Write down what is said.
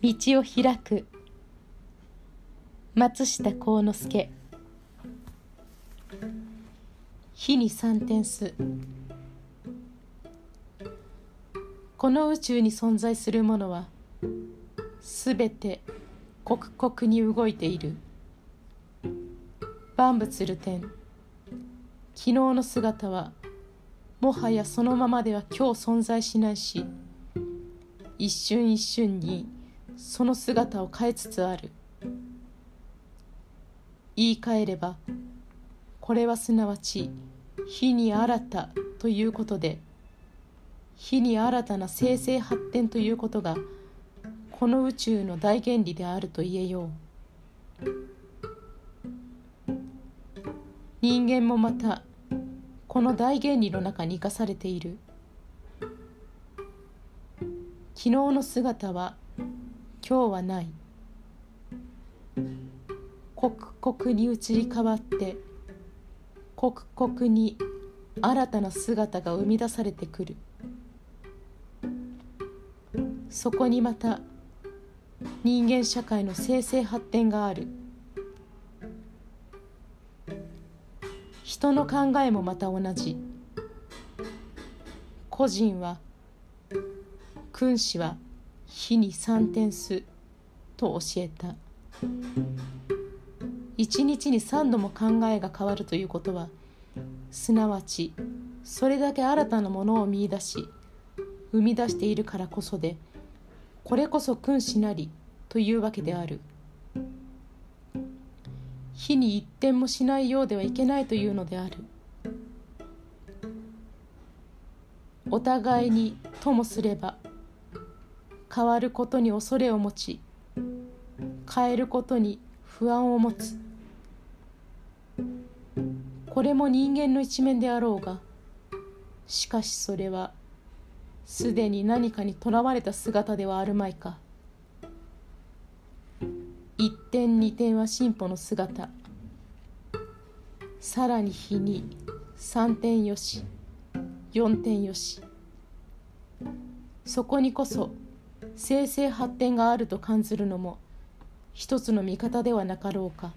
道を開く。松下幸之助。火に三点数この宇宙に存在するものはすべて刻々に動いている。万物る天。昨日の姿はもはやそのままでは今日存在しないし一瞬一瞬にその姿を変えつつある。言い換えればこれはすなわち火に新たということで火に新たな生成発展ということがこの宇宙の大原理であると言えよう。人間もまたこの大原理の中に生かされている。昨日の姿は今日はない。刻々に移り変わって刻々に新たな姿が生み出されてくる。そこにまた人間社会の生成発展がある。人の考えもまた同じ。個人は君子は火に三点数と教えた。一日に三度も考えが変わるということはすなわちそれだけ新たなものを見いだし生み出しているからこそでこれこそ君子なりというわけである。火に一点もしないようではいけないというのである。お互いにともすれば変わることに恐れを持ち変えることに不安を持つ。これも人間の一面であろうがしかしそれはすでに何かにとらわれた姿ではあるまいか。一点二点は進歩の姿。さらに日に三点よし四点よし。そこにこそ生成発展があると感じるのも一つの見方ではなかろうか。